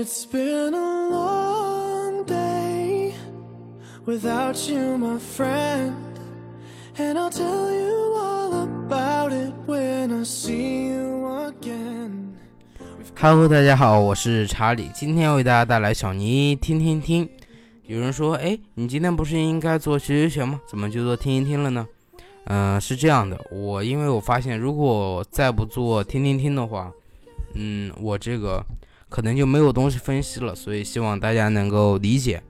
It's been a long day without you, my friend. And I'll tell you all about it when I see you again. Hello，大家好，我是查理，今天为大家带来小尼听听听。有人说，哎，你今天不是应该做学学学吗？怎么就做听一听了呢？嗯，是这样的，我因为我发现，如果再不做听听听的话，嗯，我这个可能就没有东西分析了，所以希望大家能够理解。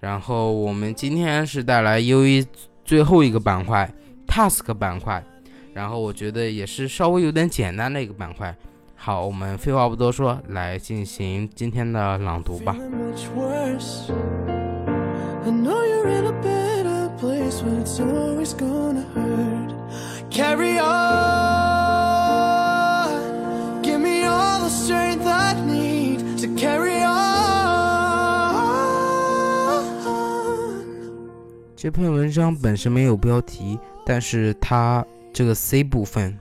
然后我们今天是带来 U E 最后一个板块 Task 板块，然后我觉得也是稍微有点简单的一个板块。好，我们废话不多说，来进行今天的朗读吧。Carry 这篇文章本身没有标题，但是它这个 C 部分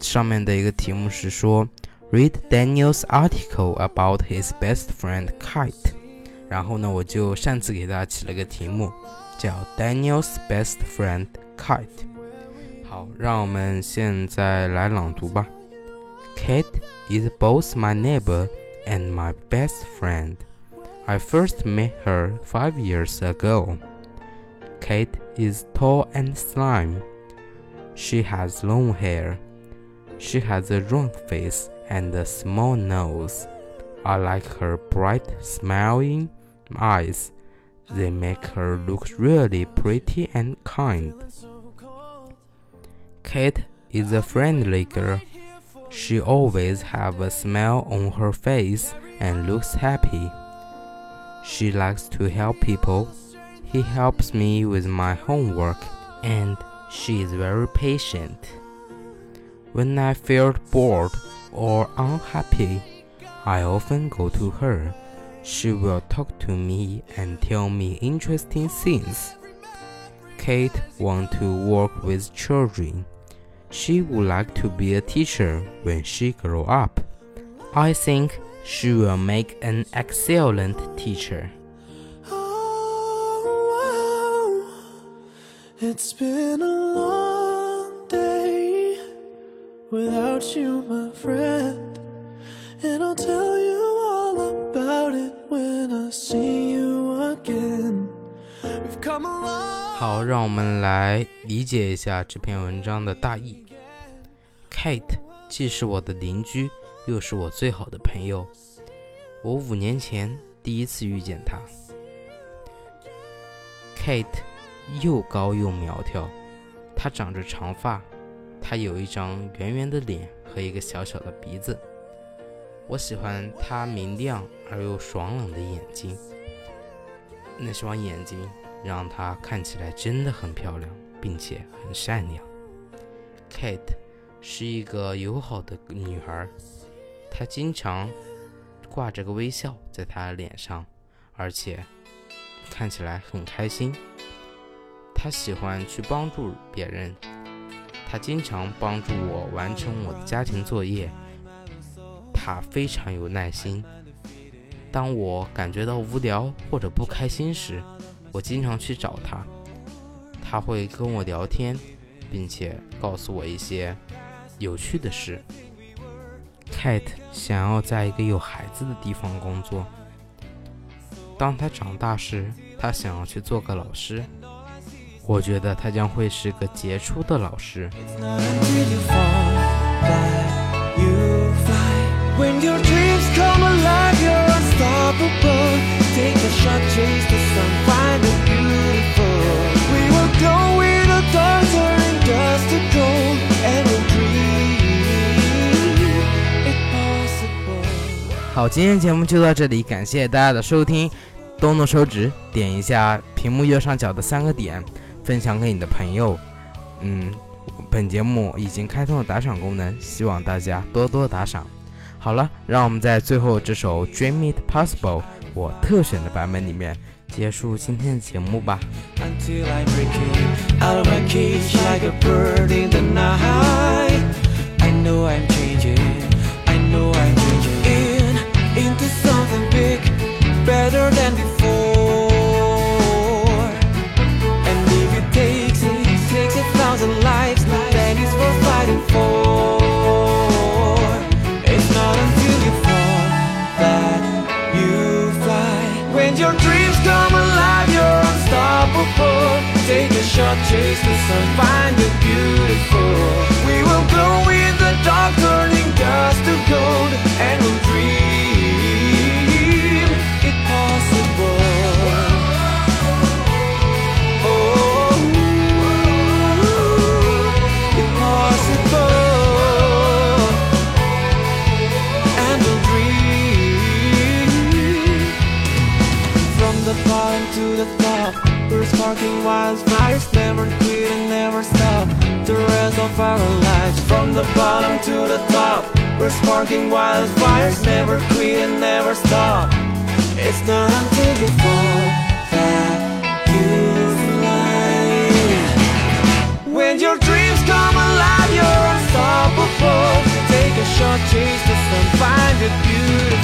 上面的一个题目是说，Read Daniel's article about his best friend Kite。然后呢，我就擅自给大家起了个题目，叫 Daniel's best friend Kite。好，让我们现在来朗读吧。Kate is both my neighbor and my best friend. I first met her five years ago. Kate is tall and slim. She has long hair. She has a round face and a small nose. I like her bright, smiling eyes. They make her look really pretty and kind. Kate is a friendly girl. She always have a smile on her face and looks happy. She likes to help people. He helps me with my homework and she is very patient. When I feel bored or unhappy, I often go to her. She will talk to me and tell me interesting things. Kate wants to work with children. She would like to be a teacher when she grow up. I think she will make an excellent teacher. It's been a long day without you, my friend. And I'll tell you all about it when I see you again. We've come a long 好，让我们来理解一下这篇文章的大意。Kate 既是我的邻居，又是我最好的朋友。我五年前第一次遇见她。Kate 又高又苗条，她长着长发，她有一张圆圆的脸和一个小小的鼻子。我喜欢她明亮而又爽朗的眼睛，那双眼睛让她看起来真的很漂亮，并且很善良。Kate 是一个友好的女孩，她经常挂着个微笑在她脸上，而且看起来很开心。他喜欢去帮助别人，他经常帮助我完成我的家庭作业。他非常有耐心。当我感觉到无聊或者不开心时，我经常去找他，他会跟我聊天，并且告诉我一些有趣的事。Kate 想要在一个有孩子的地方工作。当她长大时，她想要去做个老师。我觉得他将会是个杰出的老师。好，今天节目就到这里，感谢大家的收听。动动手指，点一下屏幕右上角的三个点，分享给你的朋友。嗯，本节目已经开通了打赏功能，希望大家多多打赏。好了，让我们在最后这首《Dream It Possible》我特选的版本里面结束今天的节目吧。until I break out of my cage like a bird in the night i know I'm changing, I know I'm changing in into something big Take a shot, chase the sun, find the beautiful. We will glow in the dark, turning dust to gold, wildfires, never quit and never stop. The rest of our lives, from the bottom to the top. We're sparking wildfires, never quit and never stop. It's not until you fall that you fly. When your dreams come alive, you're unstoppable. Take a shot, chase the sun, find it beautiful.